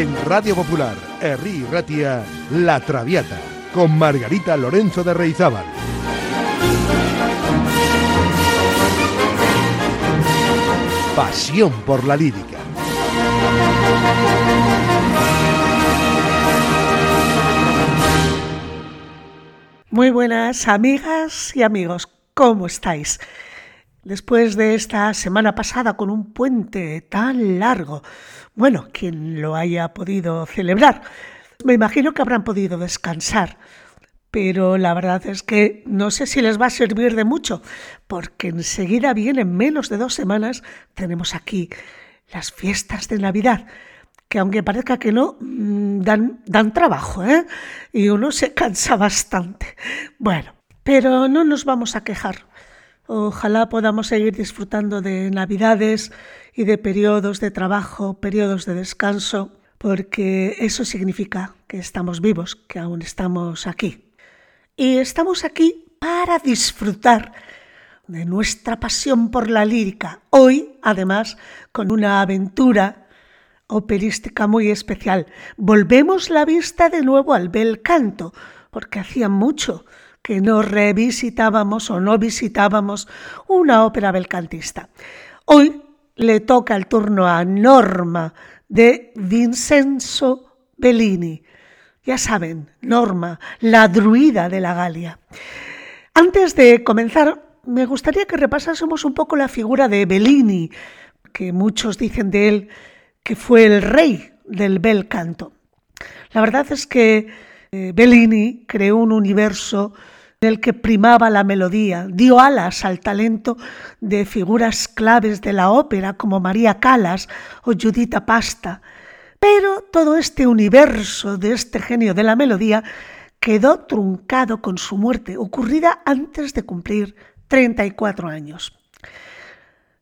En Radio Popular, Herri Ratia, La Traviata, con Margarita Lorenzo de Reizábal. Pasión por la lírica. Muy buenas amigas y amigos, ¿cómo estáis? Después de esta semana pasada con un puente tan largo, bueno, quien lo haya podido celebrar, me imagino que habrán podido descansar, pero la verdad es que no sé si les va a servir de mucho, porque enseguida vienen menos de dos semanas, tenemos aquí las fiestas de Navidad, que aunque parezca que no, mm, dan, dan trabajo, ¿eh? Y uno se cansa bastante. Bueno, pero no nos vamos a quejar Ojalá podamos seguir disfrutando de Navidades y de periodos de trabajo, periodos de descanso, porque eso significa que estamos vivos, que aún estamos aquí. Y estamos aquí para disfrutar de nuestra pasión por la lírica. Hoy, además, con una aventura operística muy especial. Volvemos la vista de nuevo al bel canto, porque hacía mucho que no revisitábamos o no visitábamos una ópera belcantista. Hoy le toca el turno a Norma de Vincenzo Bellini. Ya saben, Norma, la druida de la Galia. Antes de comenzar, me gustaría que repasásemos un poco la figura de Bellini, que muchos dicen de él que fue el rey del bel canto. La verdad es que eh, Bellini creó un universo en el que primaba la melodía, dio alas al talento de figuras claves de la ópera como María Calas o Judita Pasta. Pero todo este universo de este genio de la melodía quedó truncado con su muerte, ocurrida antes de cumplir 34 años.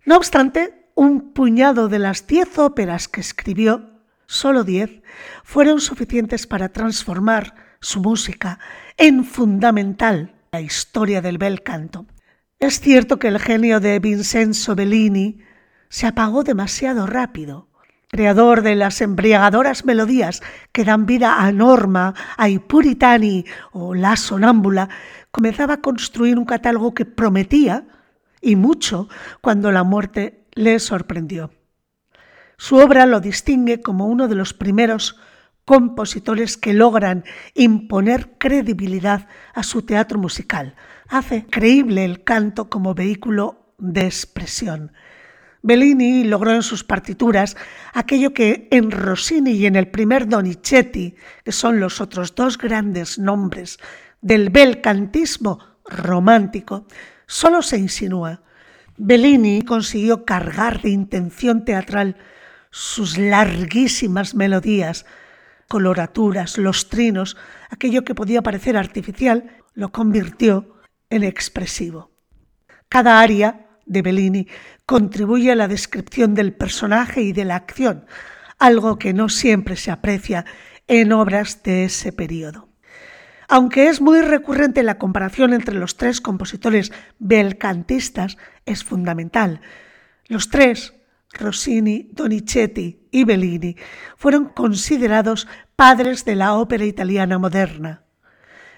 No obstante, un puñado de las diez óperas que escribió, solo diez, fueron suficientes para transformar su música en fundamental la historia del bel canto. Es cierto que el genio de Vincenzo Bellini se apagó demasiado rápido. Creador de las embriagadoras melodías que dan vida a Norma, a I Puritani o La Sonámbula, comenzaba a construir un catálogo que prometía, y mucho, cuando la muerte le sorprendió. Su obra lo distingue como uno de los primeros compositores que logran imponer credibilidad a su teatro musical. Hace creíble el canto como vehículo de expresión. Bellini logró en sus partituras aquello que en Rossini y en el primer Donizetti, que son los otros dos grandes nombres del bel cantismo romántico, solo se insinúa. Bellini consiguió cargar de intención teatral sus larguísimas melodías, coloraturas, los trinos, aquello que podía parecer artificial, lo convirtió en expresivo. Cada aria de Bellini contribuye a la descripción del personaje y de la acción, algo que no siempre se aprecia en obras de ese periodo. Aunque es muy recurrente la comparación entre los tres compositores belcantistas, es fundamental. Los tres Rossini, Donizetti y Bellini fueron considerados padres de la ópera italiana moderna.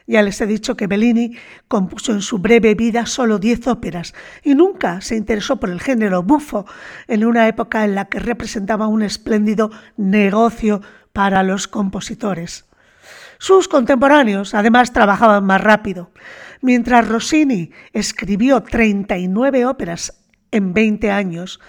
Ya les he dicho que Bellini compuso en su breve vida solo diez óperas y nunca se interesó por el género bufo en una época en la que representaba un espléndido negocio para los compositores. Sus contemporáneos además trabajaban más rápido. Mientras Rossini escribió 39 óperas en 20 años,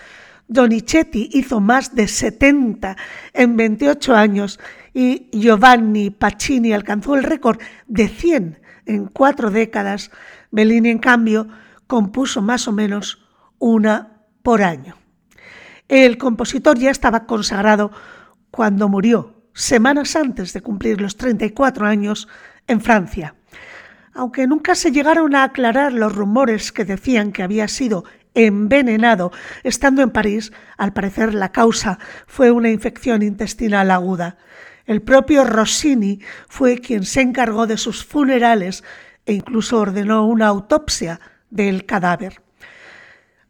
Donizetti hizo más de 70 en 28 años y Giovanni Pacini alcanzó el récord de 100 en cuatro décadas. Bellini, en cambio, compuso más o menos una por año. El compositor ya estaba consagrado cuando murió, semanas antes de cumplir los 34 años, en Francia. Aunque nunca se llegaron a aclarar los rumores que decían que había sido envenenado. Estando en París, al parecer la causa fue una infección intestinal aguda. El propio Rossini fue quien se encargó de sus funerales e incluso ordenó una autopsia del cadáver.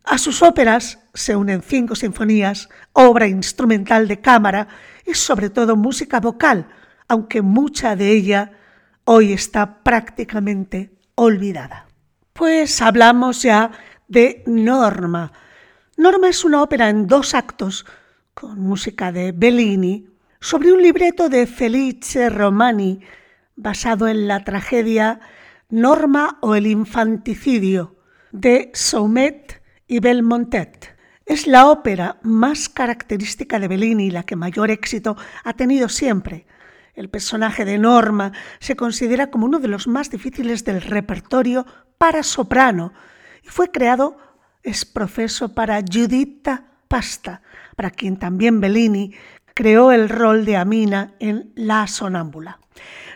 A sus óperas se unen cinco sinfonías, obra instrumental de cámara y sobre todo música vocal, aunque mucha de ella hoy está prácticamente olvidada. Pues hablamos ya de Norma. Norma es una ópera en dos actos, con música de Bellini, sobre un libreto de Felice Romani, basado en la tragedia Norma o el infanticidio de Saumet y Belmontet. Es la ópera más característica de Bellini la que mayor éxito ha tenido siempre. El personaje de Norma se considera como uno de los más difíciles del repertorio para soprano y fue creado es profeso para Giuditta Pasta, para quien también Bellini creó el rol de Amina en La Sonámbula.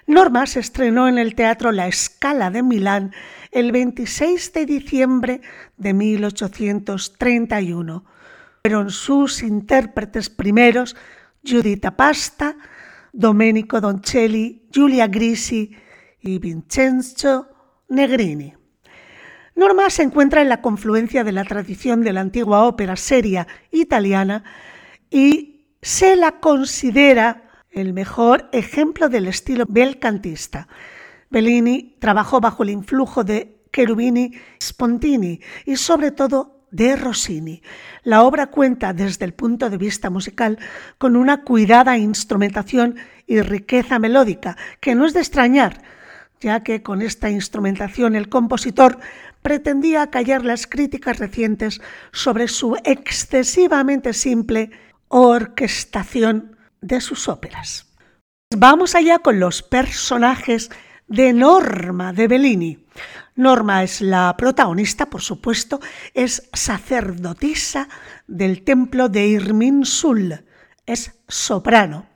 Norma se estrenó en el Teatro La Scala de Milán el 26 de diciembre de 1831. Fueron sus intérpretes primeros Giuditta Pasta, Domenico Doncelli, Giulia Grisi y Vincenzo Negrini. Norma se encuentra en la confluencia de la tradición de la antigua ópera seria italiana y se la considera el mejor ejemplo del estilo belcantista. Bellini trabajó bajo el influjo de Cherubini Spontini y sobre todo de Rossini. La obra cuenta desde el punto de vista musical con una cuidada instrumentación y riqueza melódica, que no es de extrañar, ya que con esta instrumentación el compositor pretendía callar las críticas recientes sobre su excesivamente simple orquestación de sus óperas. Vamos allá con los personajes de Norma de Bellini. Norma es la protagonista, por supuesto, es sacerdotisa del templo de Irminsul, es soprano.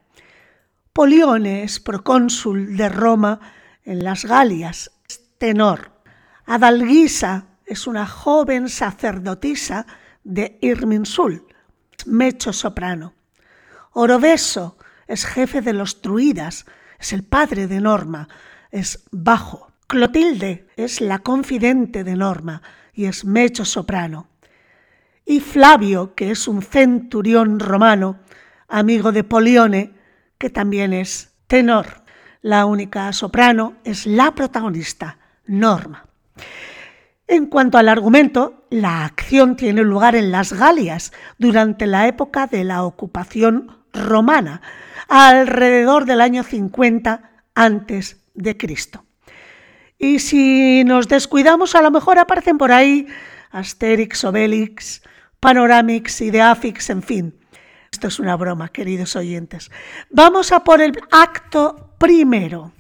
Polione es procónsul de Roma en las Galias, es tenor. Adalgisa es una joven sacerdotisa de Irminsul, mecho soprano. Oroveso es jefe de los druidas, es el padre de Norma, es bajo. Clotilde es la confidente de Norma y es mecho soprano. Y Flavio, que es un centurión romano, amigo de Polione, que también es tenor. La única soprano es la protagonista, Norma. En cuanto al argumento, la acción tiene lugar en las Galias durante la época de la ocupación romana, alrededor del año 50 antes de Cristo. Y si nos descuidamos, a lo mejor aparecen por ahí Asterix, Obelix, Panoramix, Ideafix, en fin. Esto es una broma, queridos oyentes. Vamos a por el acto primero.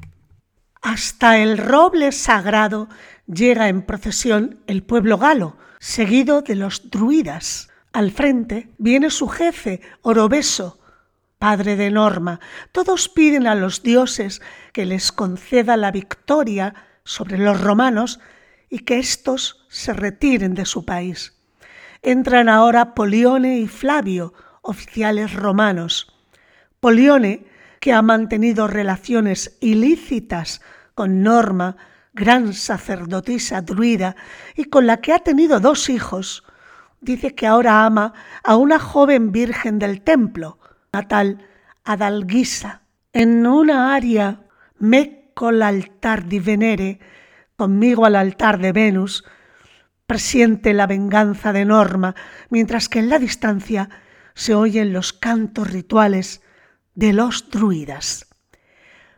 Hasta el roble sagrado llega en procesión el pueblo galo, seguido de los druidas. Al frente viene su jefe, Orobeso, padre de Norma. Todos piden a los dioses que les conceda la victoria sobre los romanos y que éstos se retiren de su país. Entran ahora Polione y Flavio, oficiales romanos. Polione que ha mantenido relaciones ilícitas con Norma, gran sacerdotisa druida, y con la que ha tenido dos hijos, dice que ahora ama a una joven virgen del templo, natal Adalgisa, en una área mecco l'altar di Venere, conmigo al altar de Venus, presiente la venganza de Norma, mientras que en la distancia se oyen los cantos rituales de los druidas.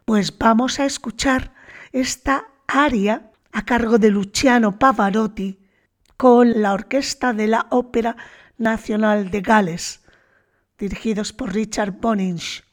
Pues vamos a escuchar esta aria a cargo de Luciano Pavarotti con la orquesta de la Ópera Nacional de Gales, dirigidos por Richard Boninch.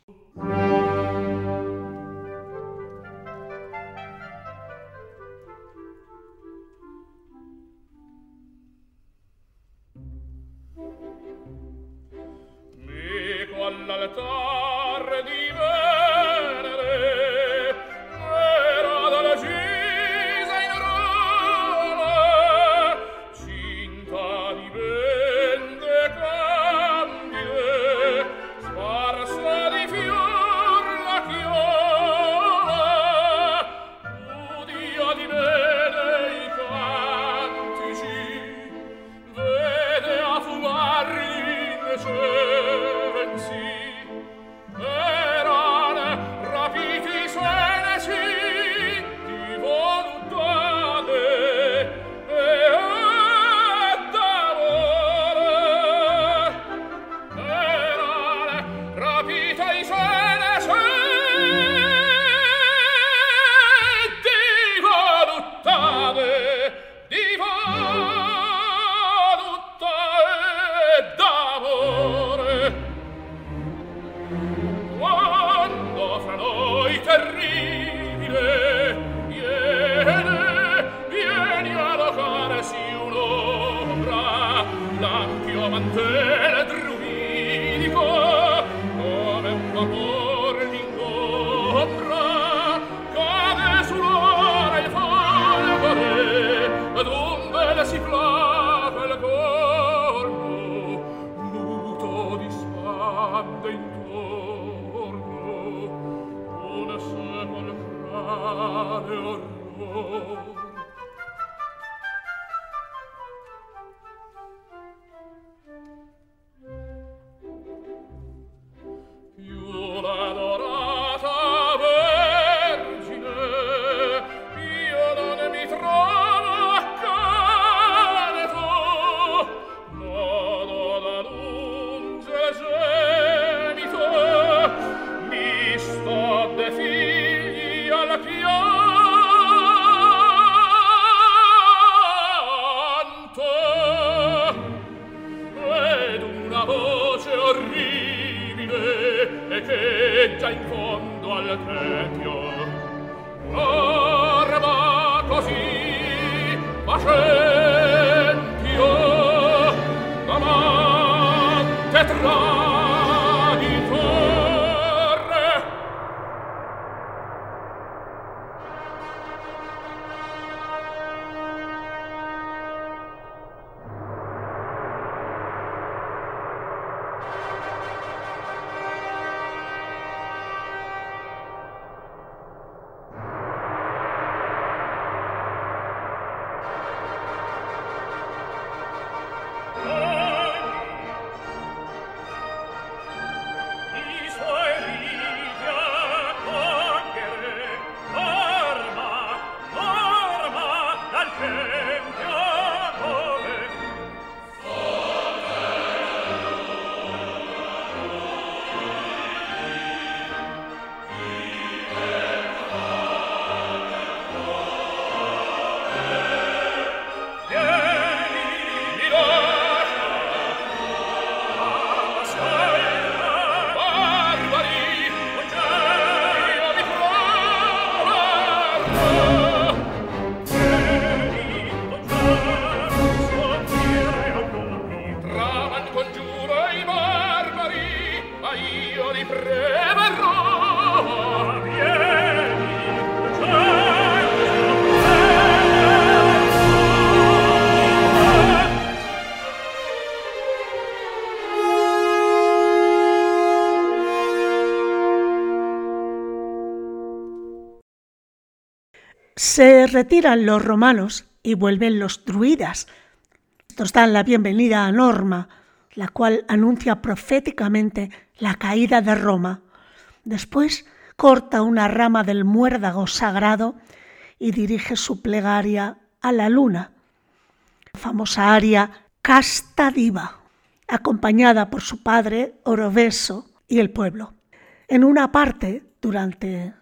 Retiran los romanos y vuelven los druidas. Estos dan la bienvenida a Norma, la cual anuncia proféticamente la caída de Roma. Después corta una rama del muérdago sagrado y dirige su plegaria a la luna, la famosa aria Casta Diva, acompañada por su padre Oroveso y el pueblo. En una parte, durante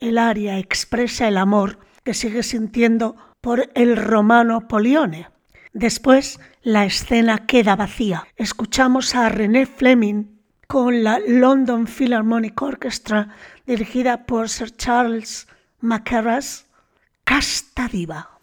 el aria expresa el amor sigue sintiendo por el romano Polione. Después la escena queda vacía. Escuchamos a René Fleming con la London Philharmonic Orchestra dirigida por Sir Charles Mackerras, Casta Diva.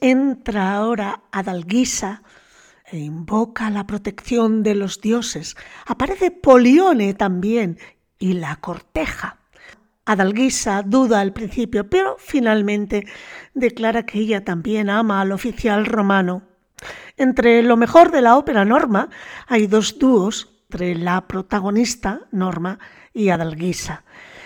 Entra ahora Adalguisa e invoca la protección de los dioses. Aparece Polione también y la corteja. Adalguisa duda al principio, pero finalmente declara que ella también ama al oficial romano. Entre lo mejor de la ópera Norma hay dos dúos entre la protagonista Norma y Adalguisa.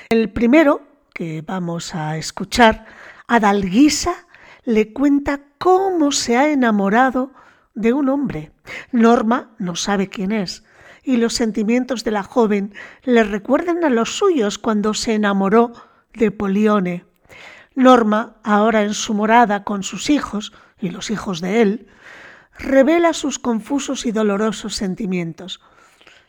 El primero, que vamos a escuchar, Adalguisa le cuenta cómo se ha enamorado de un hombre. Norma no sabe quién es y los sentimientos de la joven le recuerdan a los suyos cuando se enamoró de Polione. Norma, ahora en su morada con sus hijos y los hijos de él, revela sus confusos y dolorosos sentimientos.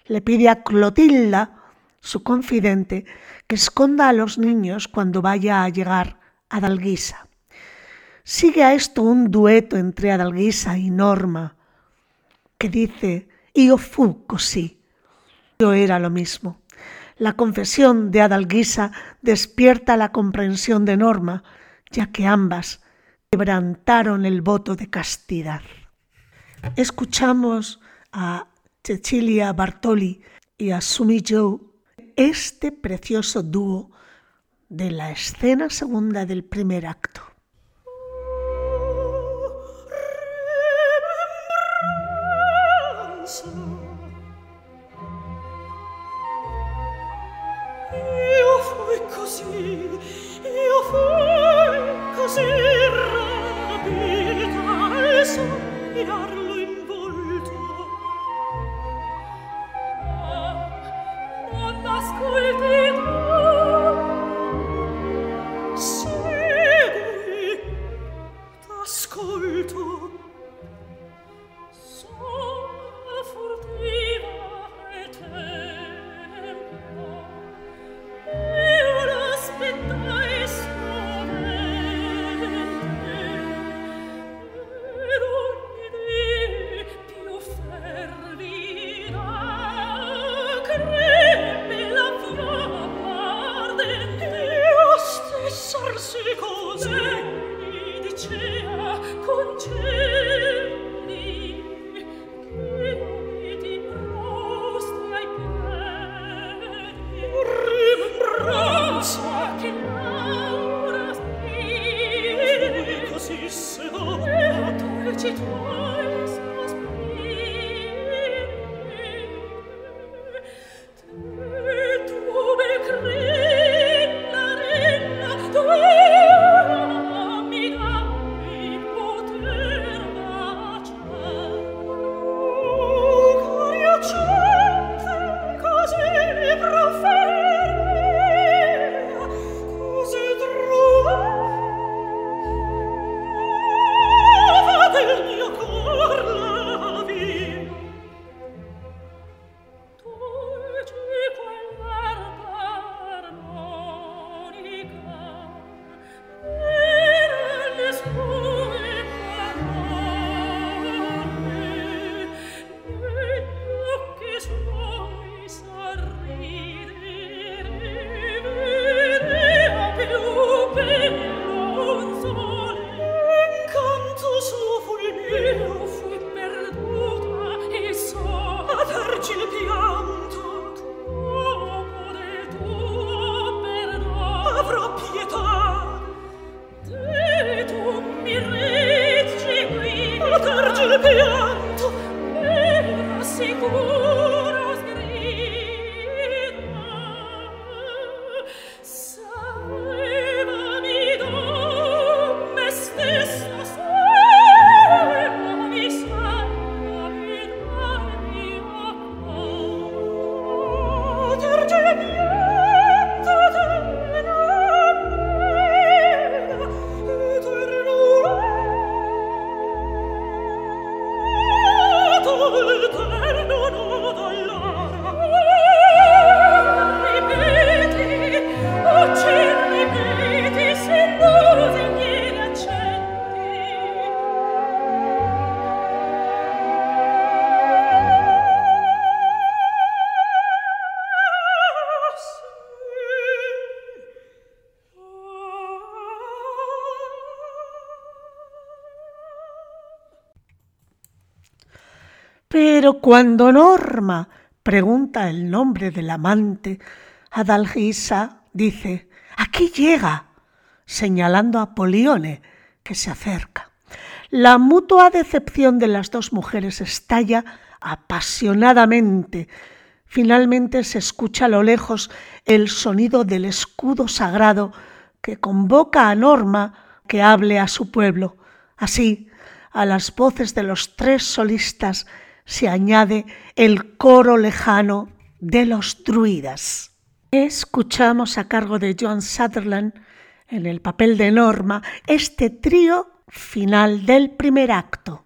Le pide a Clotilda, su confidente, que esconda a los niños cuando vaya a llegar a Dalguisa. Sigue a esto un dueto entre Adalguisa y Norma, que dice, Io fu così. Yo era lo mismo. La confesión de Adalguisa despierta la comprensión de Norma, ya que ambas quebrantaron el voto de castidad. Escuchamos a Cecilia Bartoli y a Sumi Joe este precioso dúo de la escena segunda del primer acto. così io fui così rapita al suo mirarlo in volto ah non ascolti cose Pero cuando Norma pregunta el nombre del amante, Adalgisa dice, aquí llega, señalando a Polione, que se acerca. La mutua decepción de las dos mujeres estalla apasionadamente. Finalmente se escucha a lo lejos el sonido del escudo sagrado que convoca a Norma que hable a su pueblo. Así, a las voces de los tres solistas se añade el coro lejano de los druidas. Escuchamos a cargo de John Sutherland en el papel de Norma este trío final del primer acto.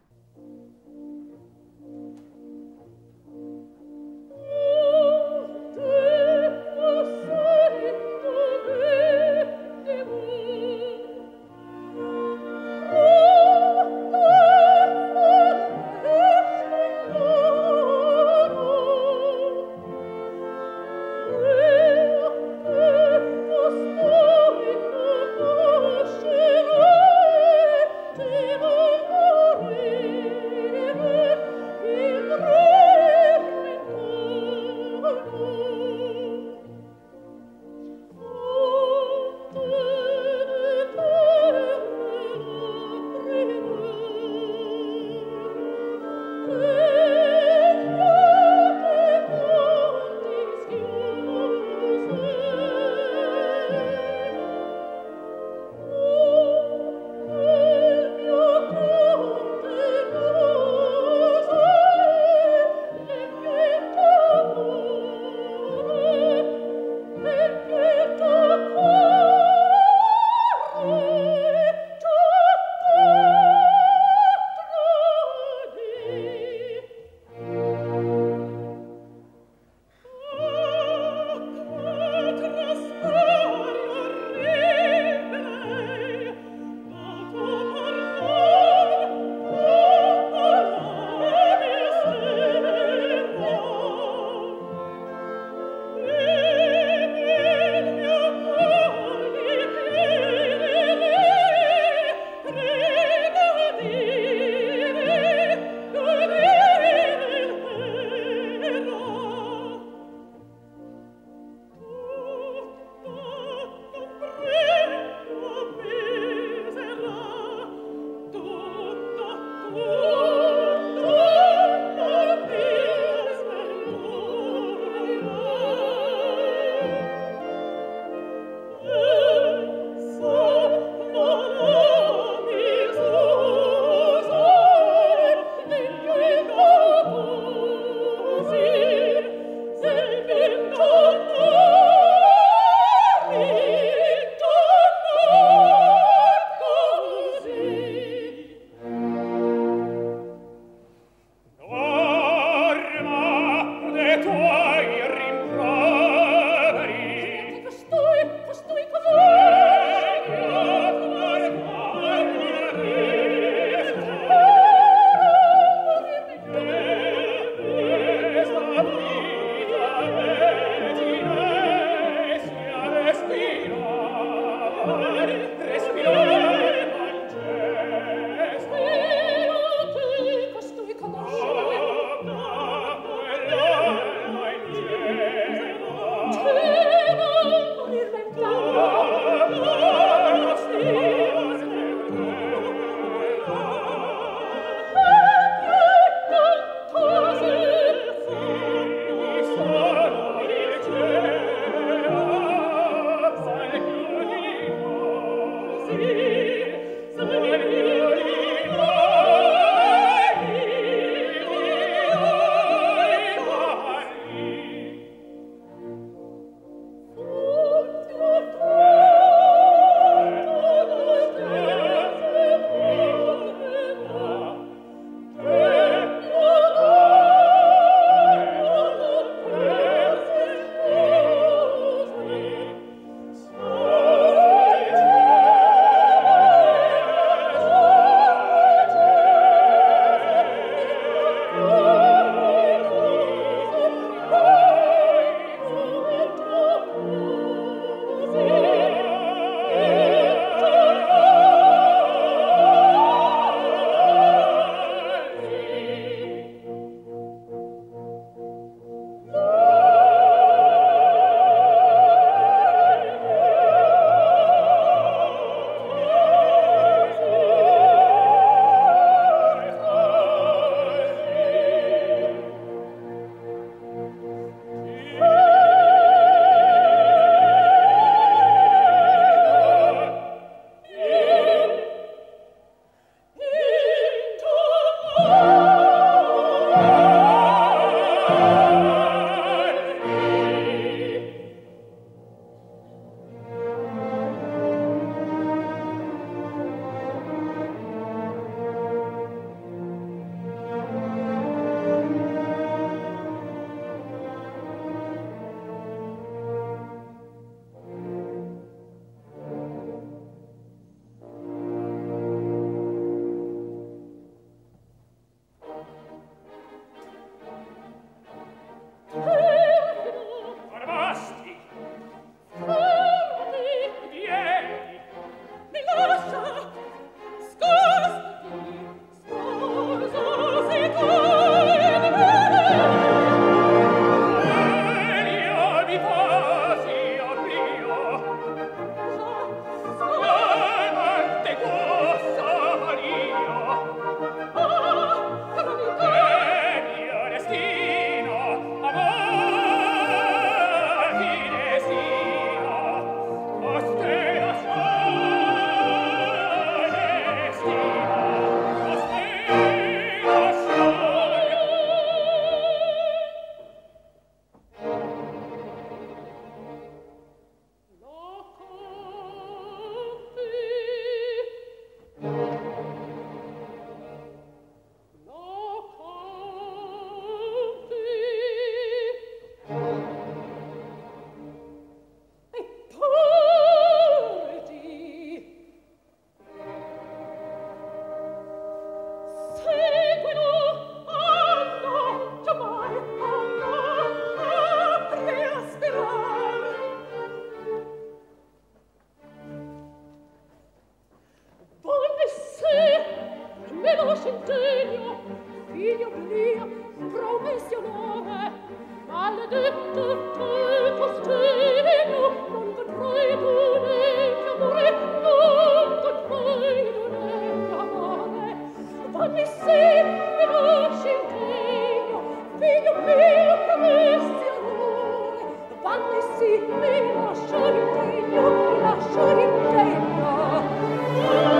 Messi, mi lasciare in te, io mi lasciare in te.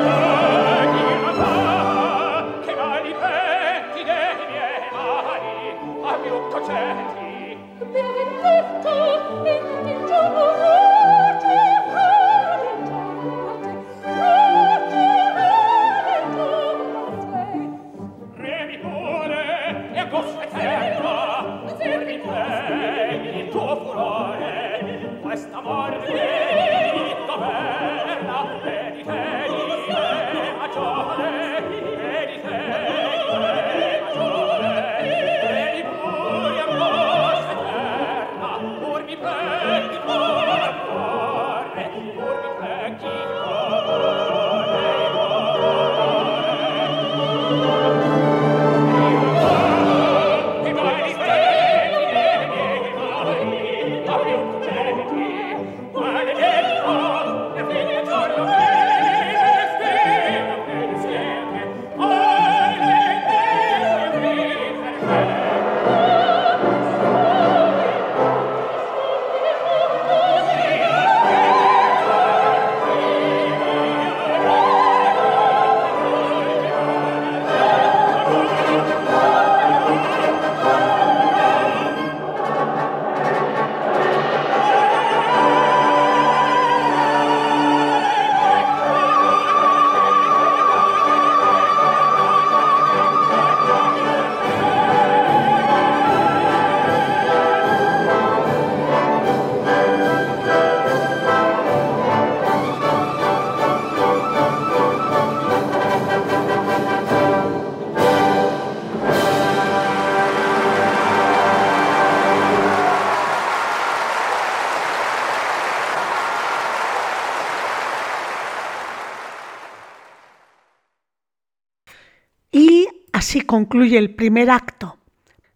Concluye el primer acto.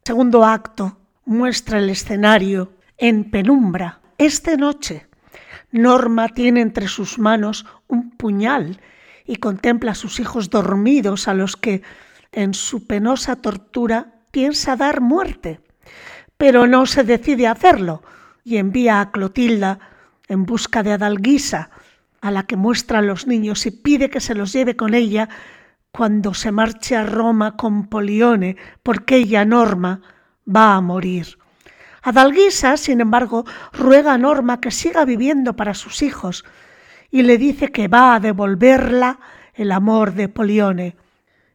segundo acto muestra el escenario en penumbra. Esta noche, Norma tiene entre sus manos un puñal y contempla a sus hijos dormidos a los que, en su penosa tortura, piensa dar muerte. Pero no se decide a hacerlo y envía a Clotilda en busca de Adalguisa, a la que muestra a los niños y pide que se los lleve con ella cuando se marche a Roma con Polione, porque ella, Norma, va a morir. Adalguisa, sin embargo, ruega a Norma que siga viviendo para sus hijos y le dice que va a devolverla el amor de Polione.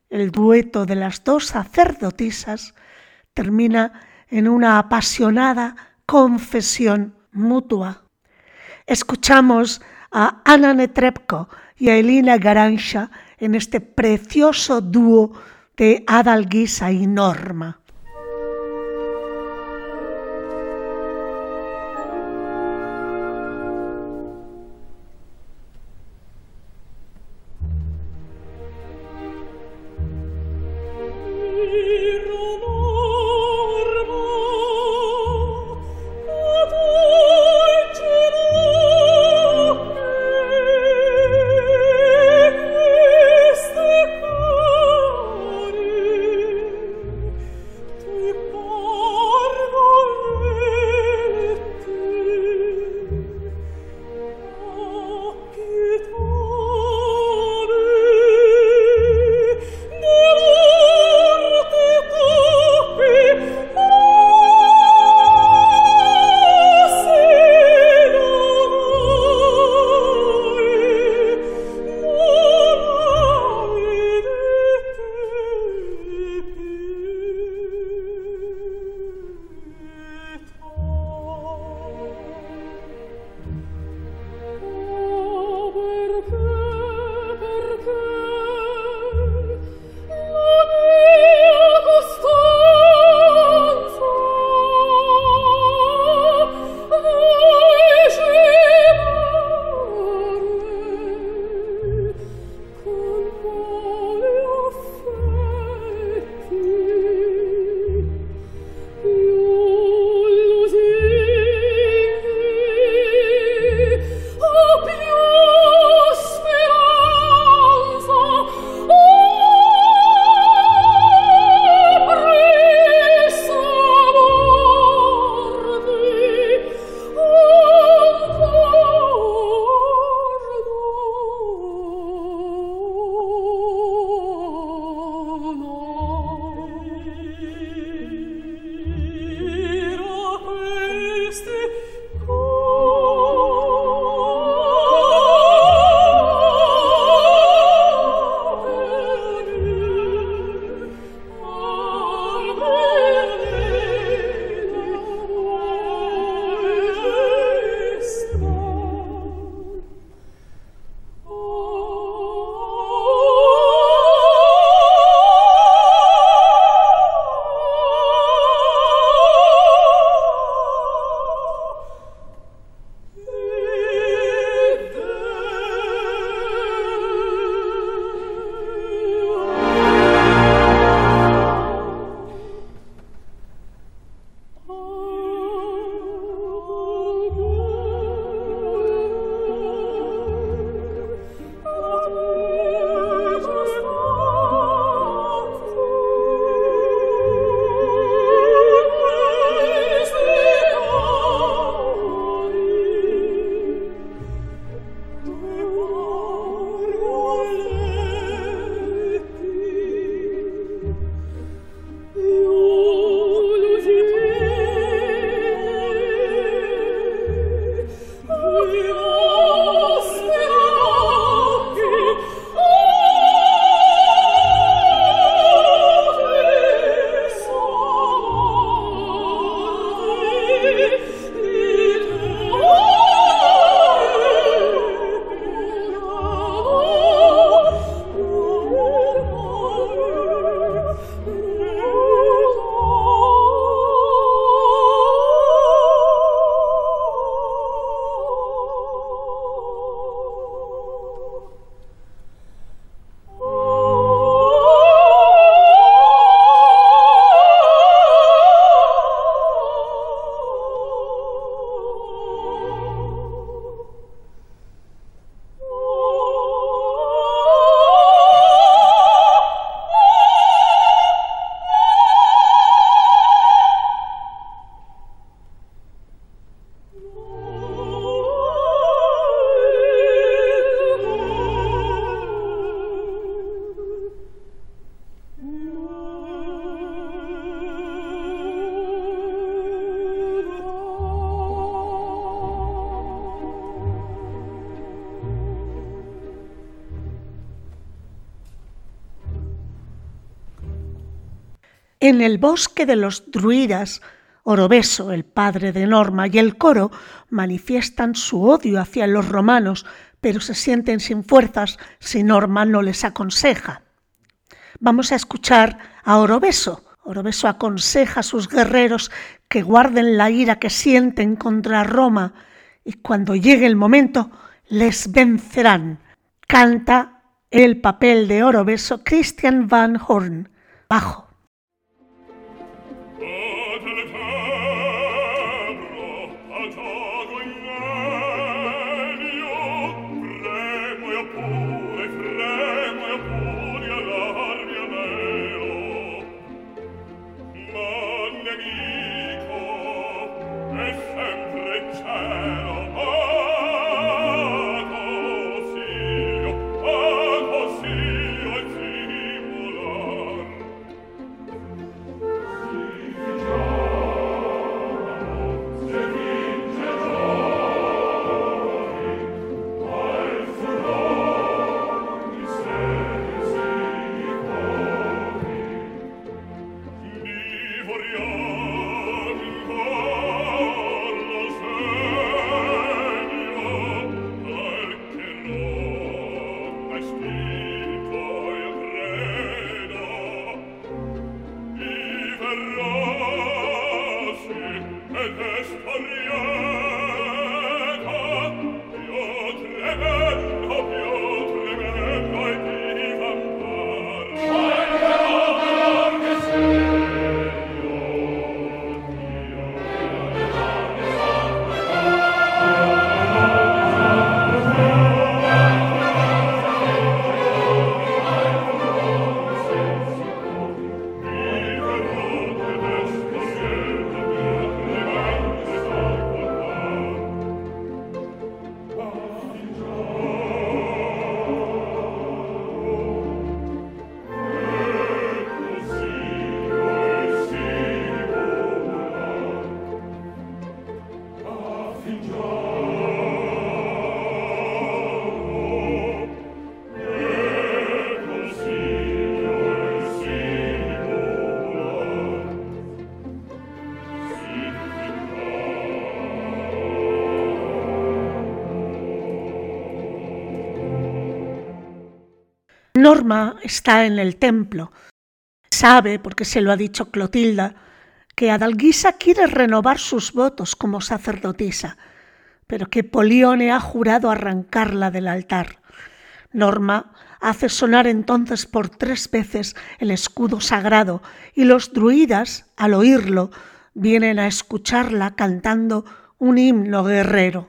El dueto de las dos sacerdotisas termina en una apasionada confesión mutua. Escuchamos a Ana Netrebko y a Elina Garancha en este precioso dúo de Adalguisa y Norma. En el bosque de los druidas, Orobeso, el padre de Norma, y el coro manifiestan su odio hacia los romanos, pero se sienten sin fuerzas si Norma no les aconseja. Vamos a escuchar a Orobeso. Orobeso aconseja a sus guerreros que guarden la ira que sienten contra Roma y cuando llegue el momento les vencerán. Canta el papel de Orobeso Christian Van Horn. Bajo. Norma está en el templo. Sabe, porque se lo ha dicho Clotilda, que Adalguisa quiere renovar sus votos como sacerdotisa, pero que Polione ha jurado arrancarla del altar. Norma hace sonar entonces por tres veces el escudo sagrado y los druidas, al oírlo, vienen a escucharla cantando un himno guerrero.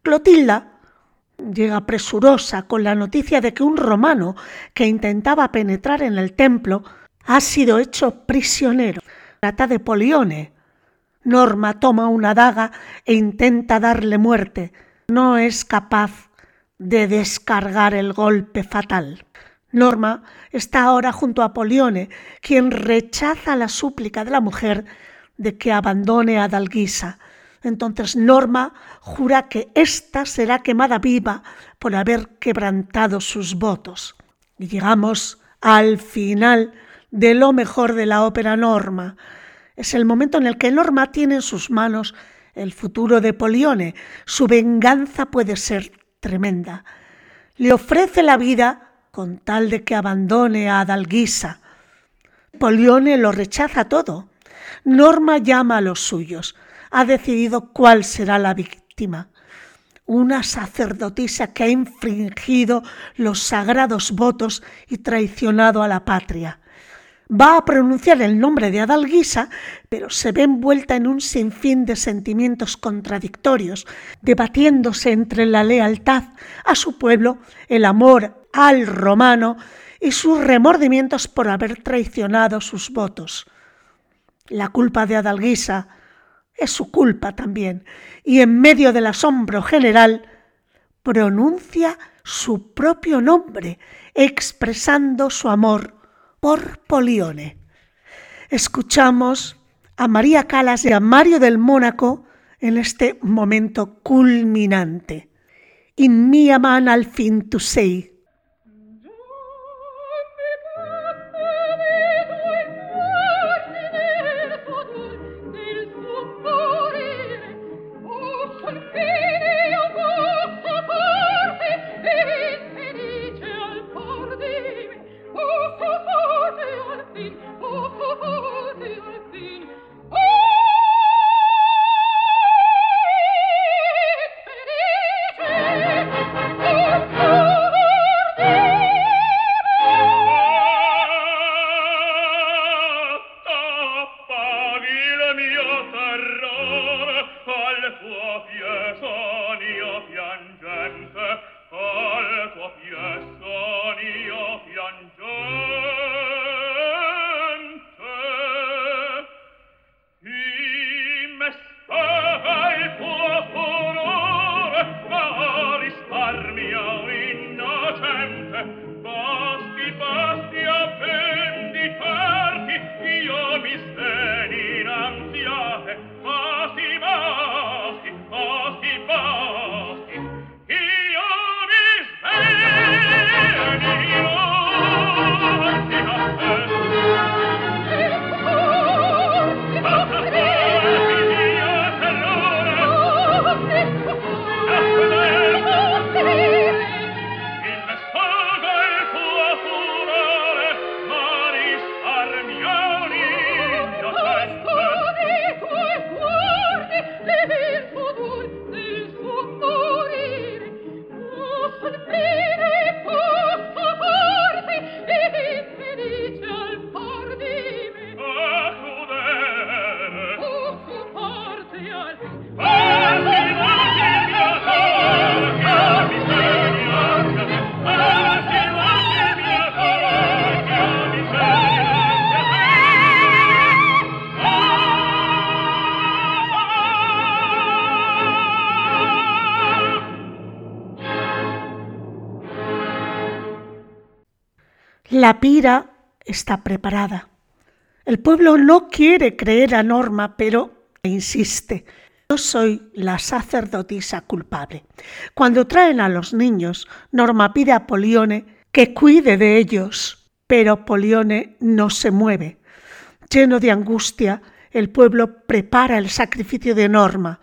Clotilda llega presurosa con la noticia de que un romano que intentaba penetrar en el templo ha sido hecho prisionero. Trata de Polione. Norma toma una daga e intenta darle muerte. No es capaz de descargar el golpe fatal. Norma está ahora junto a Polione, quien rechaza la súplica de la mujer de que abandone a Dalguisa entonces Norma jura que ésta será quemada viva por haber quebrantado sus votos. Y llegamos al final de lo mejor de la ópera Norma. Es el momento en el que Norma tiene en sus manos el futuro de Polione. Su venganza puede ser tremenda. Le ofrece la vida con tal de que abandone a Adalguisa. Polione lo rechaza todo. Norma llama a los suyos ha decidido cuál será la víctima. Una sacerdotisa que ha infringido los sagrados votos y traicionado a la patria. Va a pronunciar el nombre de Adalguisa, pero se ve envuelta en un sinfín de sentimientos contradictorios, debatiéndose entre la lealtad a su pueblo, el amor al romano y sus remordimientos por haber traicionado sus votos. La culpa de Adalguisa es su culpa también, y en medio del asombro general pronuncia su propio nombre, expresando su amor por Polione. Escuchamos a María Calas y a Mario del Mónaco en este momento culminante. In mia man al fin to say, está preparada. El pueblo no quiere creer a Norma, pero insiste. Yo soy la sacerdotisa culpable. Cuando traen a los niños, Norma pide a Polione que cuide de ellos, pero Polione no se mueve. Lleno de angustia, el pueblo prepara el sacrificio de Norma.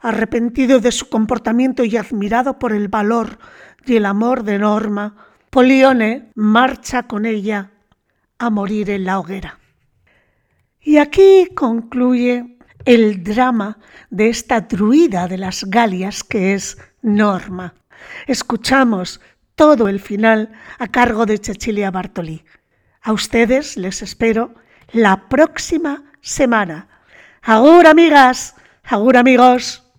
Arrepentido de su comportamiento y admirado por el valor y el amor de Norma, Polione marcha con ella a morir en la hoguera. Y aquí concluye el drama de esta druida de las Galias que es Norma. Escuchamos todo el final a cargo de Cecilia Bartoli. A ustedes les espero la próxima semana. Agur amigas, agur amigos.